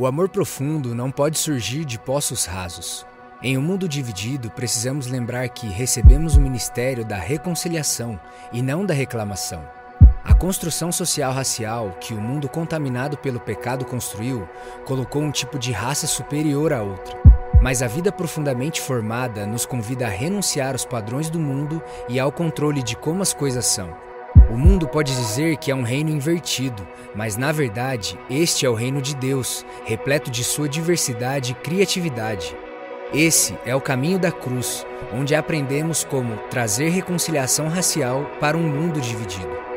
O amor profundo não pode surgir de poços rasos. Em um mundo dividido, precisamos lembrar que recebemos o ministério da reconciliação e não da reclamação. A construção social racial que o mundo contaminado pelo pecado construiu colocou um tipo de raça superior à outra. Mas a vida profundamente formada nos convida a renunciar aos padrões do mundo e ao controle de como as coisas são. O mundo pode dizer que é um reino invertido, mas na verdade, este é o reino de Deus, repleto de sua diversidade e criatividade. Esse é o caminho da cruz, onde aprendemos como trazer reconciliação racial para um mundo dividido.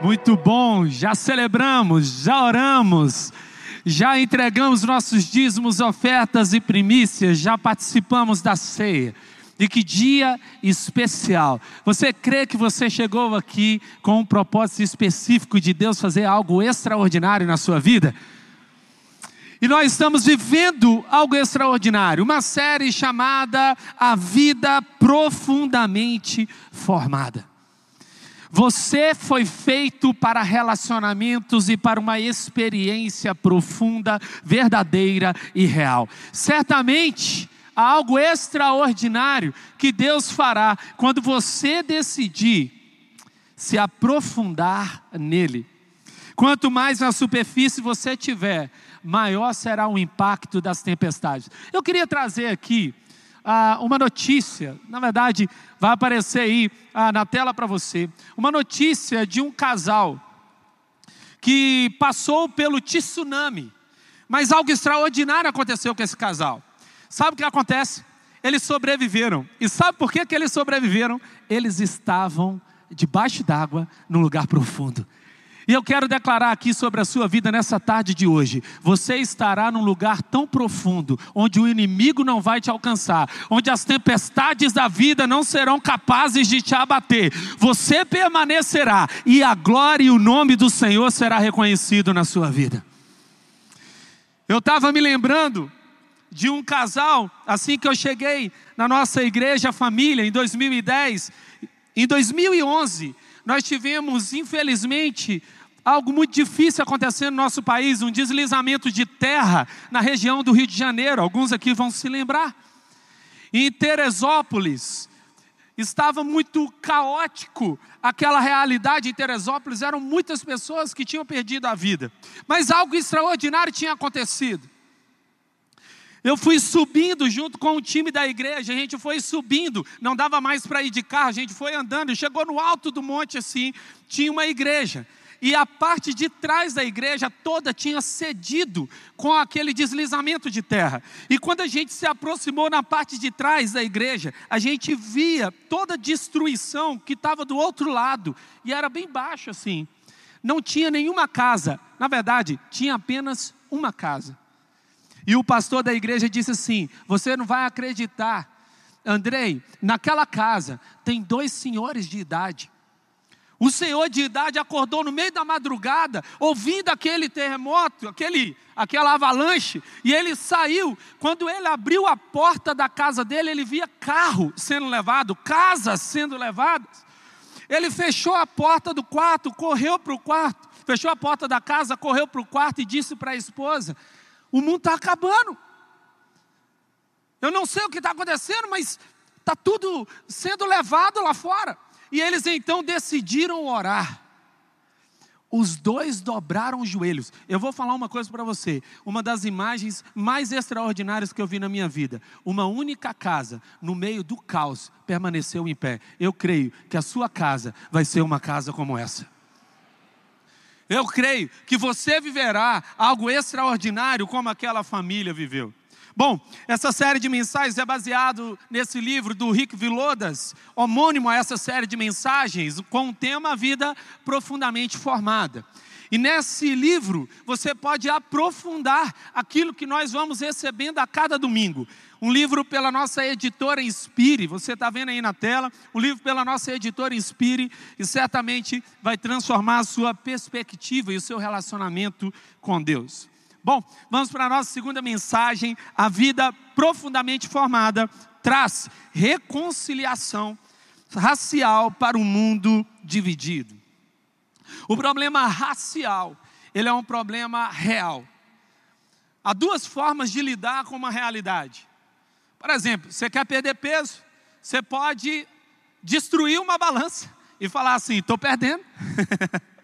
Muito bom, já celebramos, já oramos, já entregamos nossos dízimos, ofertas e primícias, já participamos da ceia. E que dia especial. Você crê que você chegou aqui com um propósito específico de Deus fazer algo extraordinário na sua vida? E nós estamos vivendo algo extraordinário, uma série chamada A Vida Profundamente Formada. Você foi feito para relacionamentos e para uma experiência profunda, verdadeira e real. Certamente, há algo extraordinário que Deus fará quando você decidir se aprofundar nele. Quanto mais na superfície você tiver, maior será o impacto das tempestades. Eu queria trazer aqui ah, uma notícia, na verdade, vai aparecer aí ah, na tela para você, uma notícia de um casal que passou pelo tsunami, mas algo extraordinário aconteceu com esse casal. Sabe o que acontece? Eles sobreviveram. E sabe por que, que eles sobreviveram? Eles estavam debaixo d'água, num lugar profundo. E eu quero declarar aqui sobre a sua vida nessa tarde de hoje. Você estará num lugar tão profundo, onde o inimigo não vai te alcançar, onde as tempestades da vida não serão capazes de te abater. Você permanecerá e a glória e o nome do Senhor será reconhecido na sua vida. Eu estava me lembrando de um casal, assim que eu cheguei na nossa igreja família em 2010, em 2011, nós tivemos, infelizmente, algo muito difícil acontecendo no nosso país, um deslizamento de terra na região do Rio de Janeiro. Alguns aqui vão se lembrar. Em Teresópolis, estava muito caótico aquela realidade em Teresópolis, eram muitas pessoas que tinham perdido a vida. Mas algo extraordinário tinha acontecido. Eu fui subindo junto com o time da igreja, a gente foi subindo, não dava mais para ir de carro, a gente foi andando, chegou no alto do monte assim, tinha uma igreja e a parte de trás da igreja toda tinha cedido com aquele deslizamento de terra. E quando a gente se aproximou na parte de trás da igreja, a gente via toda a destruição que estava do outro lado, e era bem baixo assim. Não tinha nenhuma casa, na verdade, tinha apenas uma casa. E o pastor da igreja disse assim: Você não vai acreditar, Andrei, naquela casa tem dois senhores de idade o senhor de idade acordou no meio da madrugada, ouvindo aquele terremoto, aquele, aquela avalanche, e ele saiu. Quando ele abriu a porta da casa dele, ele via carro sendo levado, casas sendo levadas. Ele fechou a porta do quarto, correu para o quarto, fechou a porta da casa, correu para o quarto e disse para a esposa: O mundo está acabando. Eu não sei o que está acontecendo, mas está tudo sendo levado lá fora. E eles então decidiram orar. Os dois dobraram os joelhos. Eu vou falar uma coisa para você. Uma das imagens mais extraordinárias que eu vi na minha vida. Uma única casa, no meio do caos, permaneceu em pé. Eu creio que a sua casa vai ser uma casa como essa. Eu creio que você viverá algo extraordinário como aquela família viveu. Bom, essa série de mensagens é baseado nesse livro do Rick Vilodas, homônimo a essa série de mensagens, com o tema Vida Profundamente Formada. E nesse livro você pode aprofundar aquilo que nós vamos recebendo a cada domingo. Um livro pela nossa editora Inspire, você está vendo aí na tela, um livro pela nossa editora Inspire, e certamente vai transformar a sua perspectiva e o seu relacionamento com Deus. Bom, vamos para a nossa segunda mensagem. A vida profundamente formada traz reconciliação racial para um mundo dividido. O problema racial, ele é um problema real. Há duas formas de lidar com uma realidade. Por exemplo, você quer perder peso, você pode destruir uma balança e falar assim: estou perdendo.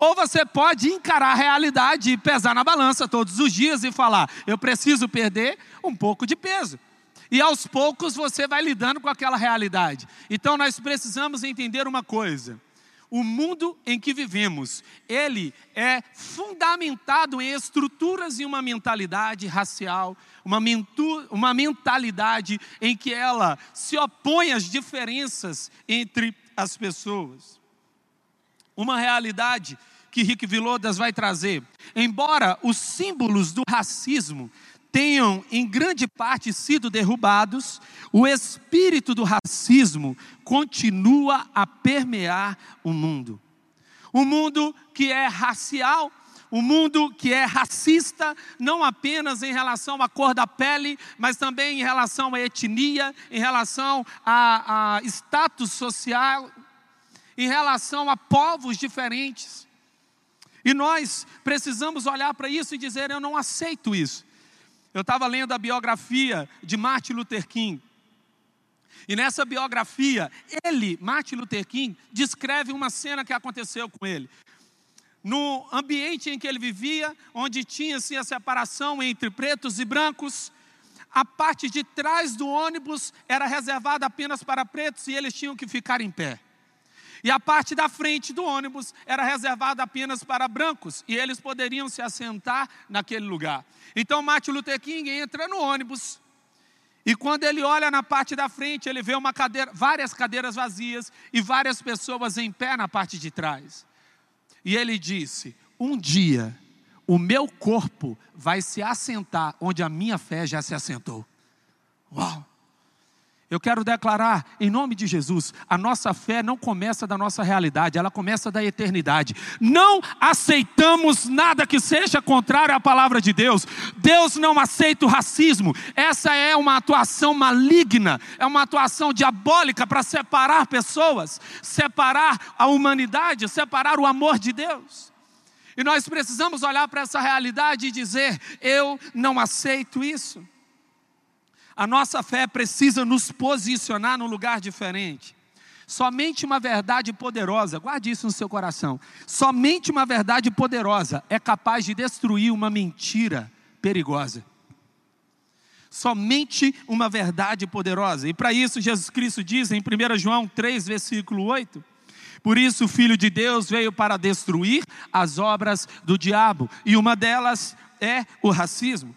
Ou você pode encarar a realidade e pesar na balança todos os dias e falar: eu preciso perder um pouco de peso. E aos poucos você vai lidando com aquela realidade. Então nós precisamos entender uma coisa: o mundo em que vivemos, ele é fundamentado em estruturas e uma mentalidade racial, uma, mentu, uma mentalidade em que ela se opõe às diferenças entre as pessoas. Uma realidade que Rick Vilodas vai trazer. Embora os símbolos do racismo tenham em grande parte sido derrubados, o espírito do racismo continua a permear o mundo. O mundo que é racial, o mundo que é racista, não apenas em relação à cor da pele, mas também em relação à etnia, em relação a, a status social, em relação a povos diferentes. E nós precisamos olhar para isso e dizer: eu não aceito isso. Eu estava lendo a biografia de Martin Luther King. E nessa biografia, ele, Martin Luther King, descreve uma cena que aconteceu com ele. No ambiente em que ele vivia, onde tinha-se a separação entre pretos e brancos, a parte de trás do ônibus era reservada apenas para pretos e eles tinham que ficar em pé. E a parte da frente do ônibus era reservada apenas para brancos, e eles poderiam se assentar naquele lugar. Então Martin Luther King entra no ônibus, e quando ele olha na parte da frente, ele vê uma cadeira, várias cadeiras vazias e várias pessoas em pé na parte de trás. E ele disse: Um dia o meu corpo vai se assentar onde a minha fé já se assentou. Uau! Eu quero declarar, em nome de Jesus, a nossa fé não começa da nossa realidade, ela começa da eternidade. Não aceitamos nada que seja contrário à palavra de Deus. Deus não aceita o racismo. Essa é uma atuação maligna, é uma atuação diabólica para separar pessoas, separar a humanidade, separar o amor de Deus. E nós precisamos olhar para essa realidade e dizer: eu não aceito isso. A nossa fé precisa nos posicionar num lugar diferente. Somente uma verdade poderosa, guarde isso no seu coração. Somente uma verdade poderosa é capaz de destruir uma mentira perigosa. Somente uma verdade poderosa. E para isso, Jesus Cristo diz em 1 João 3, versículo 8: Por isso o Filho de Deus veio para destruir as obras do diabo, e uma delas é o racismo.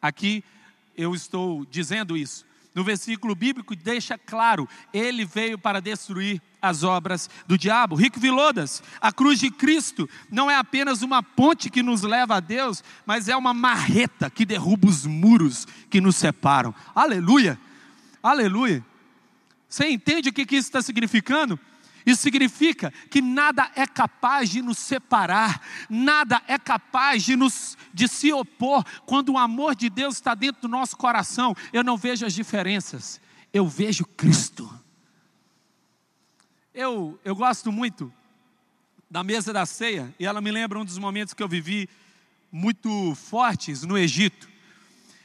Aqui eu estou dizendo isso. No versículo bíblico deixa claro, ele veio para destruir as obras do diabo. Rick Vilodas, a cruz de Cristo não é apenas uma ponte que nos leva a Deus, mas é uma marreta que derruba os muros que nos separam. Aleluia! Aleluia! Você entende o que isso está significando? Isso significa que nada é capaz de nos separar, nada é capaz de, nos, de se opor quando o amor de Deus está dentro do nosso coração. Eu não vejo as diferenças, eu vejo Cristo. Eu, eu gosto muito da mesa da ceia, e ela me lembra um dos momentos que eu vivi muito fortes no Egito.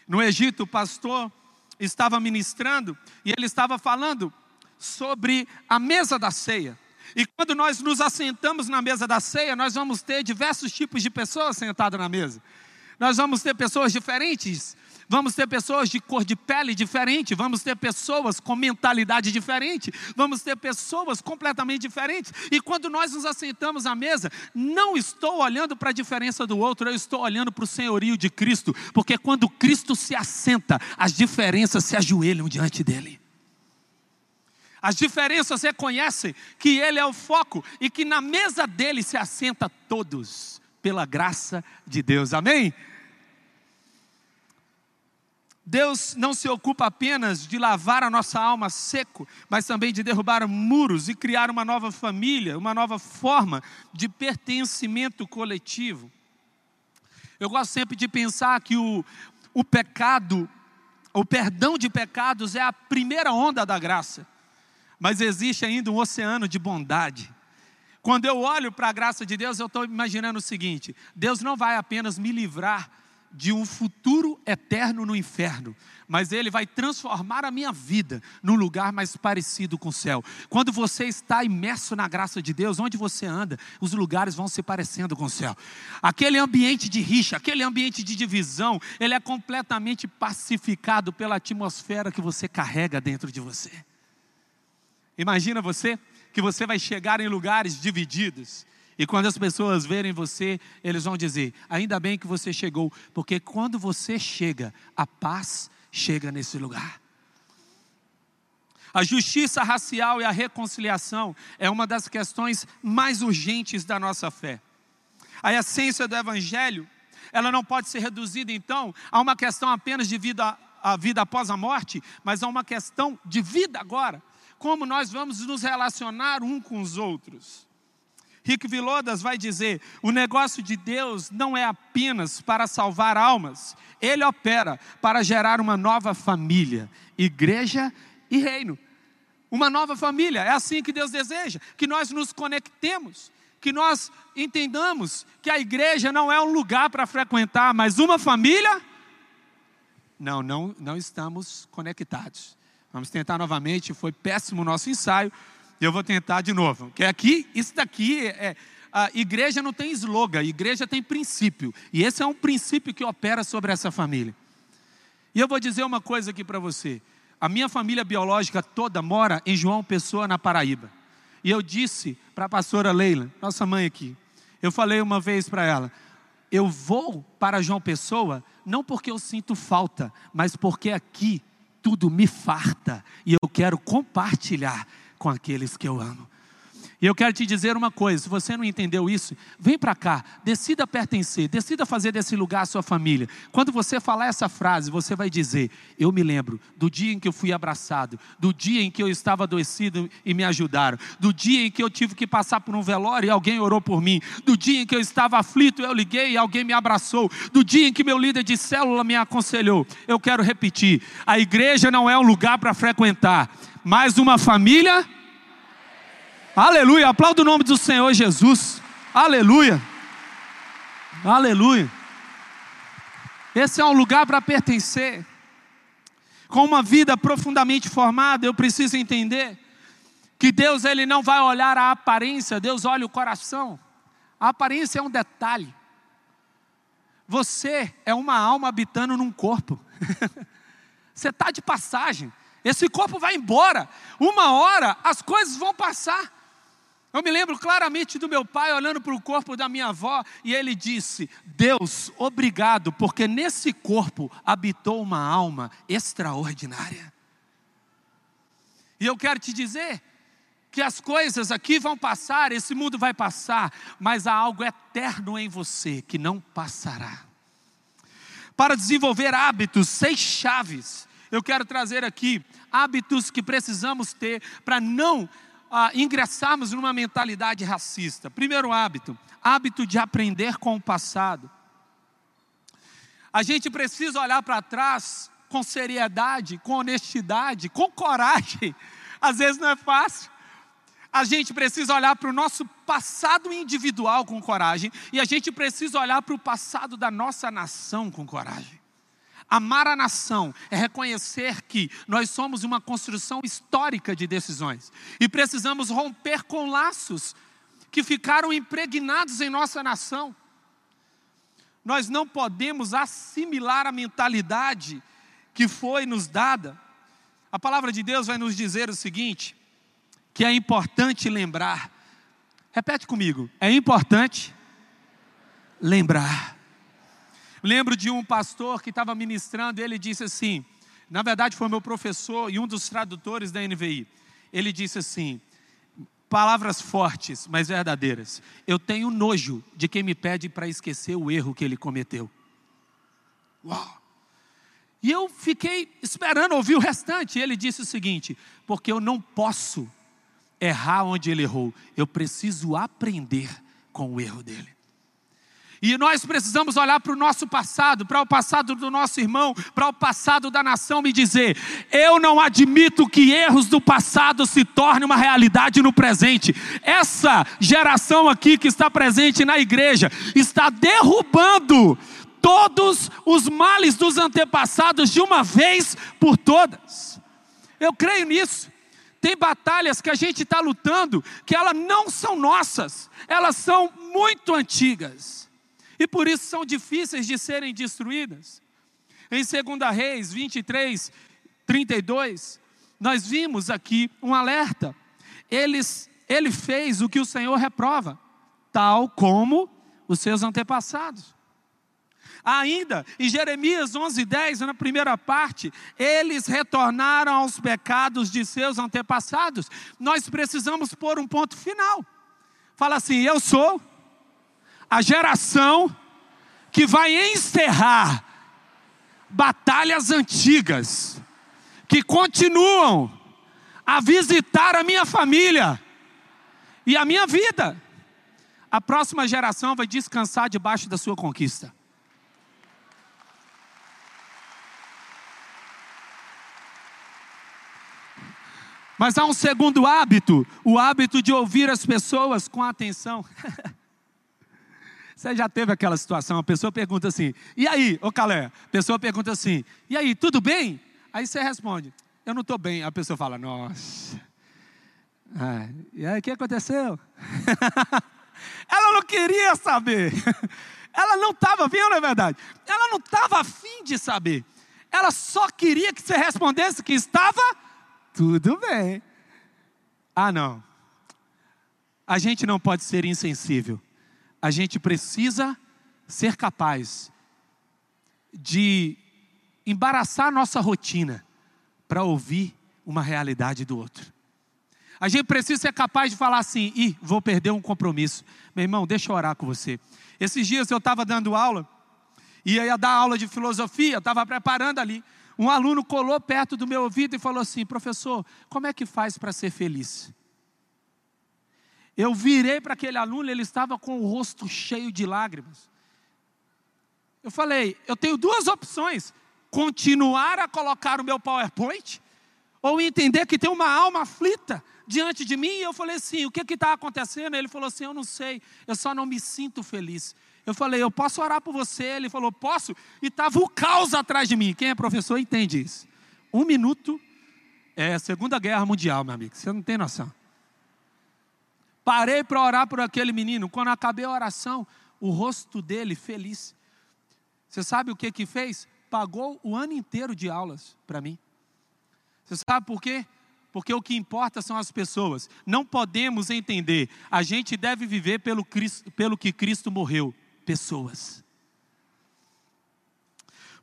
No Egito, o pastor estava ministrando e ele estava falando sobre a mesa da ceia. E quando nós nos assentamos na mesa da ceia, nós vamos ter diversos tipos de pessoas sentadas na mesa. Nós vamos ter pessoas diferentes, vamos ter pessoas de cor de pele diferente, vamos ter pessoas com mentalidade diferente, vamos ter pessoas completamente diferentes. E quando nós nos assentamos à mesa, não estou olhando para a diferença do outro, eu estou olhando para o senhorio de Cristo, porque quando Cristo se assenta, as diferenças se ajoelham diante dele. As diferenças reconhecem que Ele é o foco e que na mesa dele se assenta todos, pela graça de Deus. Amém? Deus não se ocupa apenas de lavar a nossa alma seco, mas também de derrubar muros e criar uma nova família, uma nova forma de pertencimento coletivo. Eu gosto sempre de pensar que o, o pecado, o perdão de pecados é a primeira onda da graça. Mas existe ainda um oceano de bondade. Quando eu olho para a graça de Deus, eu estou imaginando o seguinte: Deus não vai apenas me livrar de um futuro eterno no inferno, mas Ele vai transformar a minha vida num lugar mais parecido com o céu. Quando você está imerso na graça de Deus, onde você anda, os lugares vão se parecendo com o céu. Aquele ambiente de rixa, aquele ambiente de divisão, ele é completamente pacificado pela atmosfera que você carrega dentro de você. Imagina você que você vai chegar em lugares divididos e quando as pessoas verem você, eles vão dizer: ainda bem que você chegou, porque quando você chega, a paz chega nesse lugar. A justiça racial e a reconciliação é uma das questões mais urgentes da nossa fé. A essência do evangelho, ela não pode ser reduzida então a uma questão apenas de vida a vida após a morte, mas a uma questão de vida agora. Como nós vamos nos relacionar um com os outros? Rick Vilodas vai dizer: o negócio de Deus não é apenas para salvar almas, ele opera para gerar uma nova família, igreja e reino. Uma nova família, é assim que Deus deseja, que nós nos conectemos, que nós entendamos que a igreja não é um lugar para frequentar, mas uma família. Não, não, não estamos conectados. Vamos tentar novamente, foi péssimo o nosso ensaio, eu vou tentar de novo. Que aqui, isso daqui é. A igreja não tem slogan, a igreja tem princípio. E esse é um princípio que opera sobre essa família. E eu vou dizer uma coisa aqui para você. A minha família biológica toda mora em João Pessoa, na Paraíba. E eu disse para a pastora Leila, nossa mãe aqui, eu falei uma vez para ela: eu vou para João Pessoa não porque eu sinto falta, mas porque aqui tudo me farta e eu quero compartilhar com aqueles que eu amo. E eu quero te dizer uma coisa: se você não entendeu isso, vem para cá, decida pertencer, decida fazer desse lugar a sua família. Quando você falar essa frase, você vai dizer: Eu me lembro do dia em que eu fui abraçado, do dia em que eu estava adoecido e me ajudaram, do dia em que eu tive que passar por um velório e alguém orou por mim, do dia em que eu estava aflito e eu liguei e alguém me abraçou, do dia em que meu líder de célula me aconselhou. Eu quero repetir: a igreja não é um lugar para frequentar, mas uma família Aleluia. Aplauda o nome do Senhor Jesus. Aleluia. Aleluia. Esse é um lugar para pertencer. Com uma vida profundamente formada, eu preciso entender que Deus ele não vai olhar a aparência, Deus olha o coração. A aparência é um detalhe. Você é uma alma habitando num corpo. Você está de passagem. Esse corpo vai embora. Uma hora as coisas vão passar. Eu me lembro claramente do meu pai olhando para o corpo da minha avó e ele disse: Deus, obrigado, porque nesse corpo habitou uma alma extraordinária. E eu quero te dizer que as coisas aqui vão passar, esse mundo vai passar, mas há algo eterno em você que não passará. Para desenvolver hábitos, seis chaves, eu quero trazer aqui hábitos que precisamos ter para não ah, ingressarmos numa mentalidade racista. Primeiro hábito, hábito de aprender com o passado. A gente precisa olhar para trás com seriedade, com honestidade, com coragem. Às vezes não é fácil. A gente precisa olhar para o nosso passado individual com coragem e a gente precisa olhar para o passado da nossa nação com coragem. Amar a nação é reconhecer que nós somos uma construção histórica de decisões e precisamos romper com laços que ficaram impregnados em nossa nação. Nós não podemos assimilar a mentalidade que foi nos dada. A palavra de Deus vai nos dizer o seguinte: que é importante lembrar. Repete comigo: é importante lembrar Lembro de um pastor que estava ministrando, ele disse assim: na verdade foi meu professor e um dos tradutores da NVI. Ele disse assim: palavras fortes, mas verdadeiras. Eu tenho nojo de quem me pede para esquecer o erro que ele cometeu. Uau! E eu fiquei esperando ouvir o restante. Ele disse o seguinte: porque eu não posso errar onde ele errou, eu preciso aprender com o erro dele. E nós precisamos olhar para o nosso passado, para o passado do nosso irmão, para o passado da nação e dizer: eu não admito que erros do passado se tornem uma realidade no presente. Essa geração aqui que está presente na igreja está derrubando todos os males dos antepassados de uma vez por todas. Eu creio nisso. Tem batalhas que a gente está lutando que elas não são nossas, elas são muito antigas. E por isso são difíceis de serem destruídas. Em 2 Reis 23, 32, nós vimos aqui um alerta. Eles, ele fez o que o Senhor reprova, tal como os seus antepassados. Ainda, em Jeremias 11, 10, na primeira parte, eles retornaram aos pecados de seus antepassados. Nós precisamos pôr um ponto final. Fala assim: Eu sou a geração que vai encerrar batalhas antigas, que continuam a visitar a minha família e a minha vida. A próxima geração vai descansar debaixo da sua conquista. Mas há um segundo hábito, o hábito de ouvir as pessoas com atenção. Você já teve aquela situação, a pessoa pergunta assim, e aí, ô Calé? A pessoa pergunta assim, e aí, tudo bem? Aí você responde, eu não estou bem. A pessoa fala, nossa. Ah, e aí, o que aconteceu? Ela não queria saber. Ela não estava, viu, não é verdade? Ela não estava afim de saber. Ela só queria que você respondesse que estava tudo bem. Ah, não. A gente não pode ser insensível. A gente precisa ser capaz de embaraçar nossa rotina para ouvir uma realidade do outro. A gente precisa ser capaz de falar assim: ih, vou perder um compromisso. Meu irmão, deixa eu orar com você. Esses dias eu estava dando aula, e ia dar aula de filosofia, estava preparando ali. Um aluno colou perto do meu ouvido e falou assim: professor, como é que faz para ser feliz? Eu virei para aquele aluno, ele estava com o rosto cheio de lágrimas. Eu falei: eu tenho duas opções: continuar a colocar o meu PowerPoint, ou entender que tem uma alma aflita diante de mim. E eu falei assim: o que está acontecendo? Ele falou assim: eu não sei, eu só não me sinto feliz. Eu falei, eu posso orar por você? Ele falou, posso. E estava o caos atrás de mim. Quem é professor entende isso. Um minuto é a Segunda Guerra Mundial, meu amigo. Você não tem noção. Parei para orar por aquele menino. Quando acabei a oração, o rosto dele feliz. Você sabe o que que fez? Pagou o ano inteiro de aulas para mim. Você sabe por quê? Porque o que importa são as pessoas. Não podemos entender. A gente deve viver pelo, Cristo, pelo que Cristo morreu pessoas.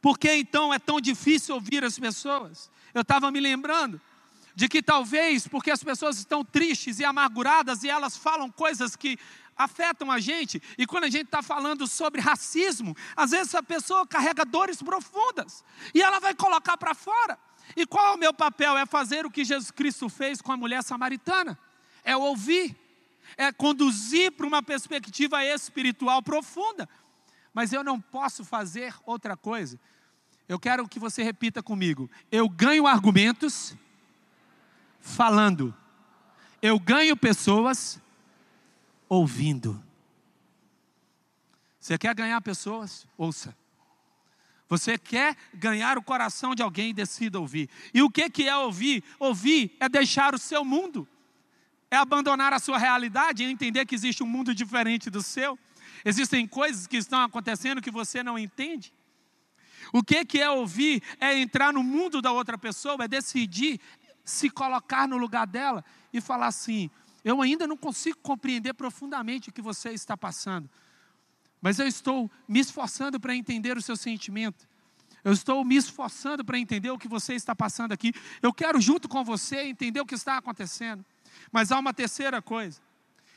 Por que então é tão difícil ouvir as pessoas? Eu estava me lembrando de que talvez porque as pessoas estão tristes e amarguradas e elas falam coisas que afetam a gente, e quando a gente está falando sobre racismo, às vezes a pessoa carrega dores profundas e ela vai colocar para fora. E qual é o meu papel? É fazer o que Jesus Cristo fez com a mulher samaritana, é ouvir é conduzir para uma perspectiva espiritual profunda. Mas eu não posso fazer outra coisa. Eu quero que você repita comigo. Eu ganho argumentos falando. Eu ganho pessoas ouvindo. Você quer ganhar pessoas? Ouça. Você quer ganhar o coração de alguém? Decida ouvir. E o que é ouvir? Ouvir é deixar o seu mundo é abandonar a sua realidade e entender que existe um mundo diferente do seu. Existem coisas que estão acontecendo que você não entende. O que, que é ouvir? É entrar no mundo da outra pessoa, é decidir se colocar no lugar dela e falar assim: eu ainda não consigo compreender profundamente o que você está passando, mas eu estou me esforçando para entender o seu sentimento. Eu estou me esforçando para entender o que você está passando aqui. Eu quero, junto com você, entender o que está acontecendo. Mas há uma terceira coisa: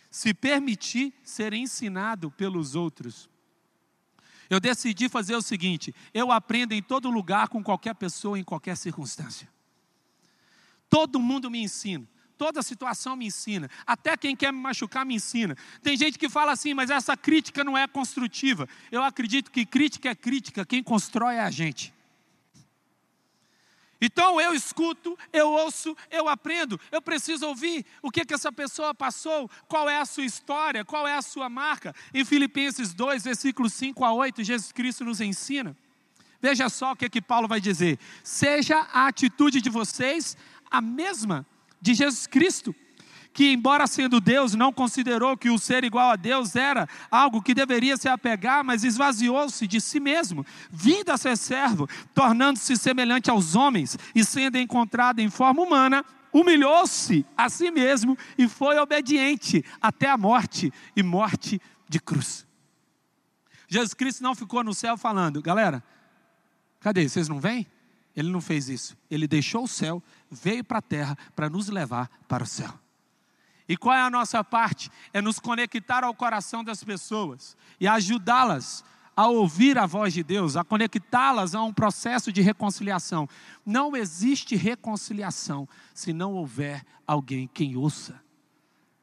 se permitir ser ensinado pelos outros. Eu decidi fazer o seguinte: eu aprendo em todo lugar, com qualquer pessoa, em qualquer circunstância. Todo mundo me ensina, Toda situação me ensina. Até quem quer me machucar me ensina. Tem gente que fala assim, mas essa crítica não é construtiva. Eu acredito que crítica é crítica, quem constrói é a gente. Então eu escuto, eu ouço, eu aprendo. Eu preciso ouvir o que, que essa pessoa passou, qual é a sua história, qual é a sua marca. Em Filipenses 2, versículos 5 a 8, Jesus Cristo nos ensina. Veja só o que, que Paulo vai dizer: seja a atitude de vocês a mesma de Jesus Cristo, que, embora sendo Deus, não considerou que o ser igual a Deus era algo que deveria se apegar, mas esvaziou-se de si mesmo, vindo a ser servo, tornando-se semelhante aos homens e sendo encontrado em forma humana, humilhou-se a si mesmo e foi obediente até a morte e morte de cruz. Jesus Cristo não ficou no céu falando, galera, cadê? Vocês não vêm? Ele não fez isso. Ele deixou o céu, veio para a terra para nos levar para o céu. E qual é a nossa parte? É nos conectar ao coração das pessoas e ajudá-las a ouvir a voz de Deus, a conectá-las a um processo de reconciliação. Não existe reconciliação se não houver alguém quem ouça.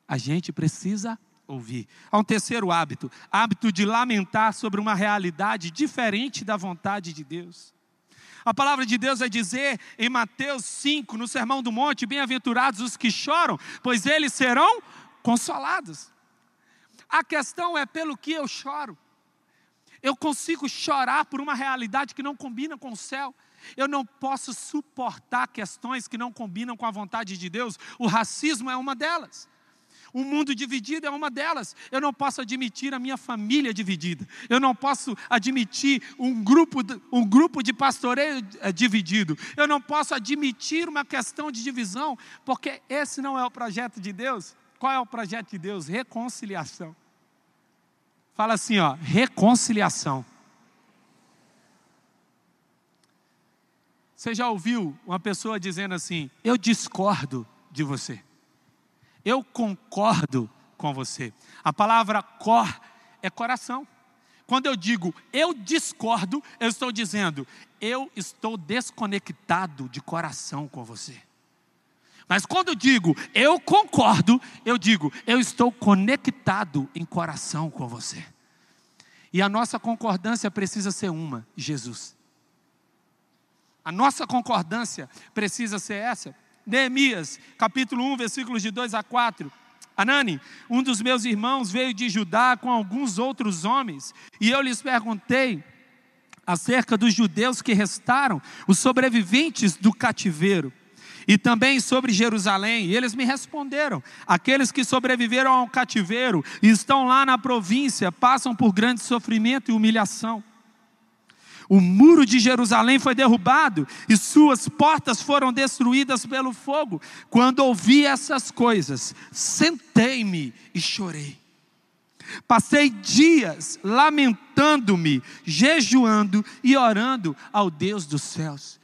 A gente precisa ouvir. Há um terceiro hábito, hábito de lamentar sobre uma realidade diferente da vontade de Deus. A palavra de Deus vai dizer em Mateus 5, no Sermão do Monte: Bem-aventurados os que choram, pois eles serão consolados. A questão é pelo que eu choro. Eu consigo chorar por uma realidade que não combina com o céu. Eu não posso suportar questões que não combinam com a vontade de Deus. O racismo é uma delas. Um mundo dividido é uma delas. Eu não posso admitir a minha família dividida. Eu não posso admitir um grupo, um grupo de pastoreio eh, dividido. Eu não posso admitir uma questão de divisão, porque esse não é o projeto de Deus. Qual é o projeto de Deus? Reconciliação. Fala assim, ó, reconciliação. Você já ouviu uma pessoa dizendo assim: Eu discordo de você. Eu concordo com você. A palavra cor é coração. Quando eu digo eu discordo, eu estou dizendo eu estou desconectado de coração com você. Mas quando eu digo eu concordo, eu digo eu estou conectado em coração com você. E a nossa concordância precisa ser uma: Jesus. A nossa concordância precisa ser essa. Neemias, capítulo 1, versículos de 2 a 4. Anani, um dos meus irmãos veio de Judá com alguns outros homens, e eu lhes perguntei acerca dos judeus que restaram, os sobreviventes do cativeiro, e também sobre Jerusalém. E eles me responderam: aqueles que sobreviveram ao cativeiro e estão lá na província passam por grande sofrimento e humilhação. O muro de Jerusalém foi derrubado e suas portas foram destruídas pelo fogo. Quando ouvi essas coisas, sentei-me e chorei. Passei dias lamentando-me, jejuando e orando ao Deus dos céus.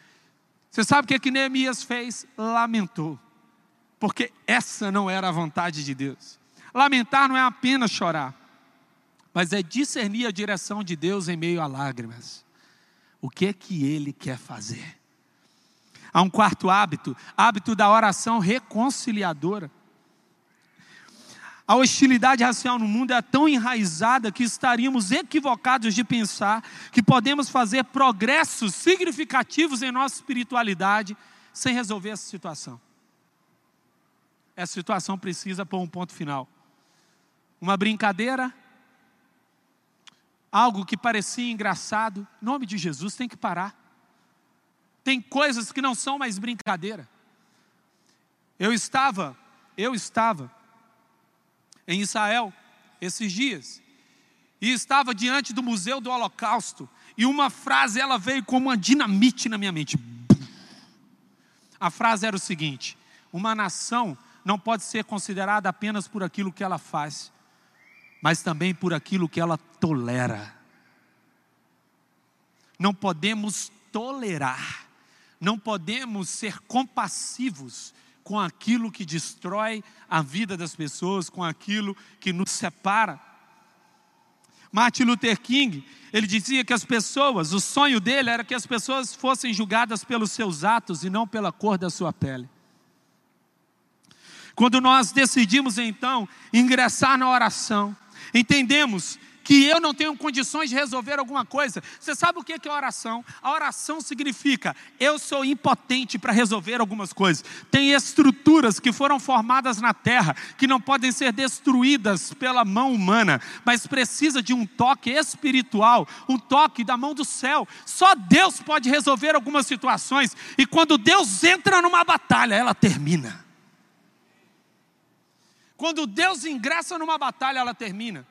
Você sabe o que, é que Neemias fez? Lamentou, porque essa não era a vontade de Deus. Lamentar não é apenas chorar, mas é discernir a direção de Deus em meio a lágrimas o que é que ele quer fazer. Há um quarto hábito, hábito da oração reconciliadora. A hostilidade racial no mundo é tão enraizada que estaríamos equivocados de pensar que podemos fazer progressos significativos em nossa espiritualidade sem resolver essa situação. Essa situação precisa pôr um ponto final. Uma brincadeira algo que parecia engraçado, em nome de Jesus tem que parar. Tem coisas que não são mais brincadeira. Eu estava, eu estava em Israel esses dias e estava diante do Museu do Holocausto e uma frase ela veio como uma dinamite na minha mente. A frase era o seguinte: uma nação não pode ser considerada apenas por aquilo que ela faz, mas também por aquilo que ela tolera. Não podemos tolerar, não podemos ser compassivos com aquilo que destrói a vida das pessoas, com aquilo que nos separa. Martin Luther King, ele dizia que as pessoas, o sonho dele era que as pessoas fossem julgadas pelos seus atos e não pela cor da sua pele. Quando nós decidimos então ingressar na oração, entendemos que eu não tenho condições de resolver alguma coisa. Você sabe o que é oração? A oração significa eu sou impotente para resolver algumas coisas. Tem estruturas que foram formadas na terra que não podem ser destruídas pela mão humana, mas precisa de um toque espiritual, um toque da mão do céu. Só Deus pode resolver algumas situações e quando Deus entra numa batalha, ela termina. Quando Deus ingressa numa batalha, ela termina.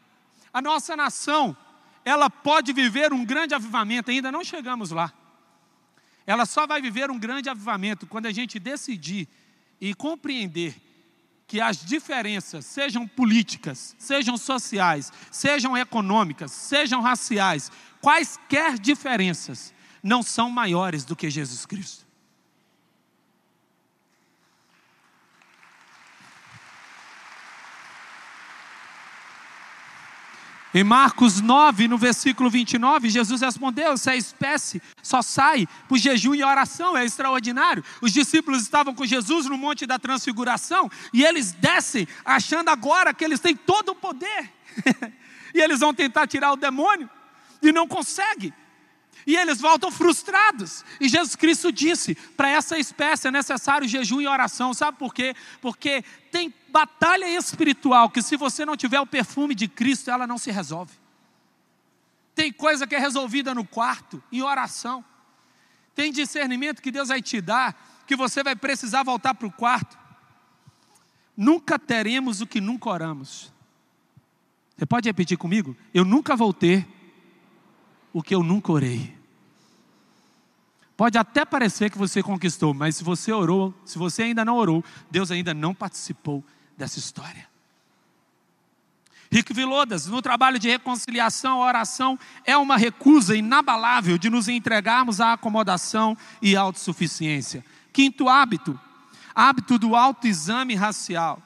A nossa nação, ela pode viver um grande avivamento, ainda não chegamos lá. Ela só vai viver um grande avivamento quando a gente decidir e compreender que as diferenças, sejam políticas, sejam sociais, sejam econômicas, sejam raciais, quaisquer diferenças, não são maiores do que Jesus Cristo. Em Marcos 9, no versículo 29, Jesus respondeu: Se a espécie só sai por jejum e oração, é extraordinário. Os discípulos estavam com Jesus no Monte da Transfiguração e eles descem, achando agora que eles têm todo o poder. e eles vão tentar tirar o demônio e não conseguem. E eles voltam frustrados. E Jesus Cristo disse: para essa espécie é necessário jejum e oração. Sabe por quê? Porque tem batalha espiritual que, se você não tiver o perfume de Cristo, ela não se resolve. Tem coisa que é resolvida no quarto, em oração. Tem discernimento que Deus vai te dar, que você vai precisar voltar para o quarto. Nunca teremos o que nunca oramos. Você pode repetir comigo? Eu nunca vou ter o que eu nunca orei. Pode até parecer que você conquistou, mas se você orou, se você ainda não orou, Deus ainda não participou dessa história. Rick Vilodas, no trabalho de reconciliação, a oração é uma recusa inabalável de nos entregarmos à acomodação e autossuficiência. Quinto hábito, hábito do autoexame racial.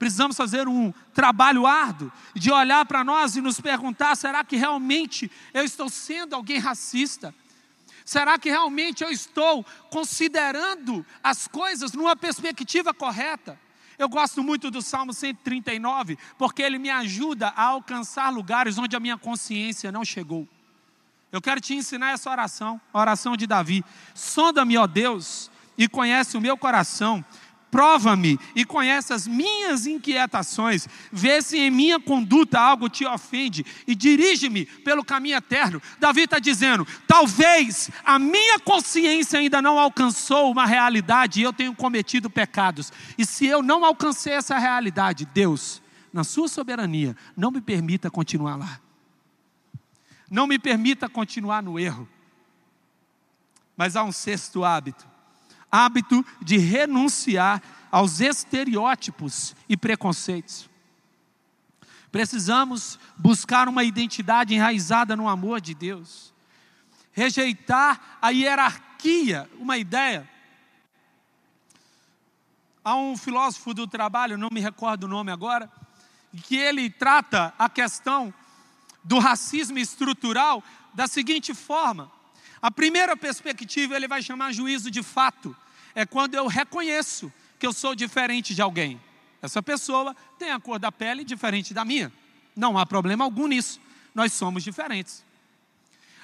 Precisamos fazer um trabalho árduo de olhar para nós e nos perguntar: será que realmente eu estou sendo alguém racista? Será que realmente eu estou considerando as coisas numa perspectiva correta? Eu gosto muito do Salmo 139, porque ele me ajuda a alcançar lugares onde a minha consciência não chegou. Eu quero te ensinar essa oração, a oração de Davi. Sonda-me, ó Deus, e conhece o meu coração prova-me e conhece as minhas inquietações, vê se em minha conduta algo te ofende e dirige-me pelo caminho eterno. Davi está dizendo: talvez a minha consciência ainda não alcançou uma realidade e eu tenho cometido pecados, e se eu não alcancei essa realidade, Deus, na Sua soberania, não me permita continuar lá, não me permita continuar no erro. Mas há um sexto hábito hábito de renunciar aos estereótipos e preconceitos. Precisamos buscar uma identidade enraizada no amor de Deus, rejeitar a hierarquia, uma ideia. Há um filósofo do trabalho, não me recordo o nome agora, que ele trata a questão do racismo estrutural da seguinte forma: a primeira perspectiva ele vai chamar juízo de fato. É quando eu reconheço que eu sou diferente de alguém. Essa pessoa tem a cor da pele diferente da minha. Não há problema algum nisso. Nós somos diferentes.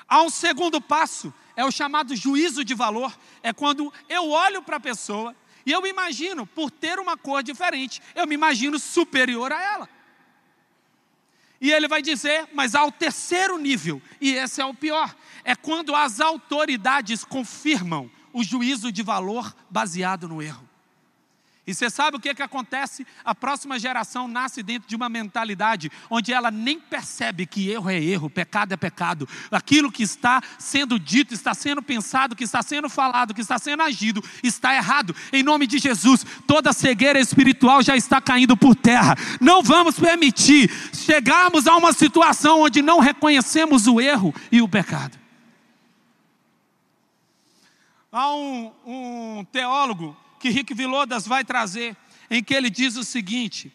Há um segundo passo, é o chamado juízo de valor. É quando eu olho para a pessoa e eu imagino, por ter uma cor diferente, eu me imagino superior a ela. E ele vai dizer, mas há o terceiro nível, e esse é o pior, é quando as autoridades confirmam o juízo de valor baseado no erro. E você sabe o que, que acontece? A próxima geração nasce dentro de uma mentalidade onde ela nem percebe que erro é erro, pecado é pecado. Aquilo que está sendo dito, está sendo pensado, que está sendo falado, que está sendo agido, está errado. Em nome de Jesus, toda cegueira espiritual já está caindo por terra. Não vamos permitir chegarmos a uma situação onde não reconhecemos o erro e o pecado. Há um, um teólogo que Rick Vilodas vai trazer, em que ele diz o seguinte: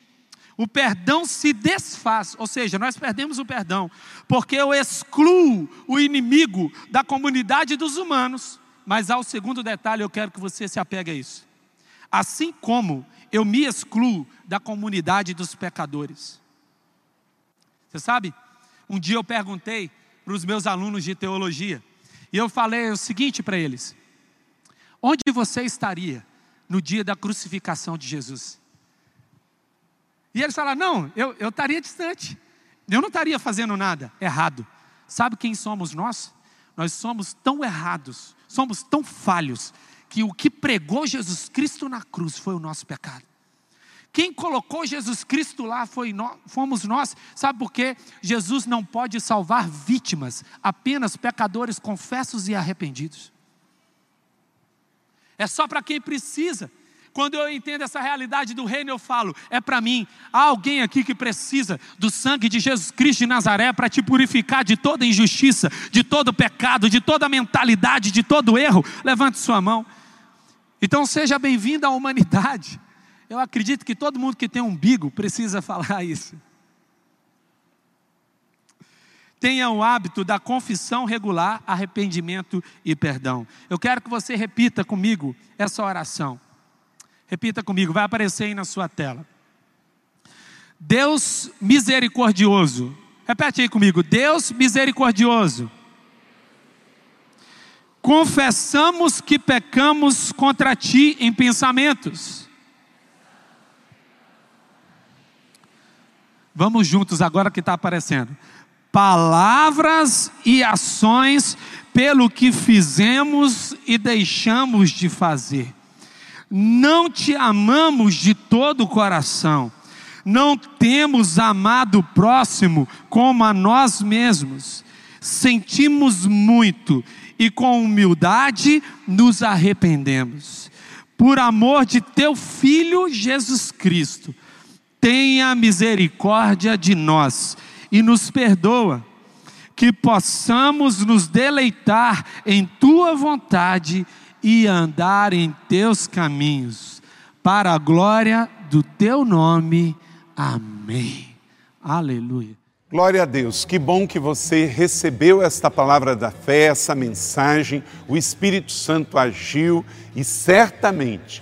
o perdão se desfaz, ou seja, nós perdemos o perdão, porque eu excluo o inimigo da comunidade dos humanos. Mas há o segundo detalhe, eu quero que você se apegue a isso. Assim como eu me excluo da comunidade dos pecadores. Você sabe? Um dia eu perguntei para os meus alunos de teologia, e eu falei o seguinte para eles: Onde você estaria no dia da crucificação de Jesus? E eles falaram: Não, eu, eu estaria distante, eu não estaria fazendo nada errado. Sabe quem somos nós? Nós somos tão errados, somos tão falhos, que o que pregou Jesus Cristo na cruz foi o nosso pecado. Quem colocou Jesus Cristo lá foi nós, fomos nós. Sabe por quê? Jesus não pode salvar vítimas, apenas pecadores confessos e arrependidos. É só para quem precisa. Quando eu entendo essa realidade do reino, eu falo: é para mim. Há alguém aqui que precisa do sangue de Jesus Cristo de Nazaré para te purificar de toda injustiça, de todo pecado, de toda mentalidade, de todo erro. Levante sua mão. Então seja bem-vindo à humanidade. Eu acredito que todo mundo que tem umbigo precisa falar isso. Tenha o hábito da confissão regular, arrependimento e perdão. Eu quero que você repita comigo essa oração. Repita comigo, vai aparecer aí na sua tela. Deus misericordioso. Repete aí comigo. Deus misericordioso. Confessamos que pecamos contra ti em pensamentos Vamos juntos agora que está aparecendo. Palavras e ações pelo que fizemos e deixamos de fazer. Não te amamos de todo o coração. Não temos amado o próximo como a nós mesmos. Sentimos muito e com humildade nos arrependemos. Por amor de teu filho Jesus Cristo tenha misericórdia de nós e nos perdoa, que possamos nos deleitar em tua vontade e andar em teus caminhos, para a glória do teu nome. Amém. Aleluia. Glória a Deus, que bom que você recebeu esta palavra da fé, essa mensagem, o Espírito Santo agiu e certamente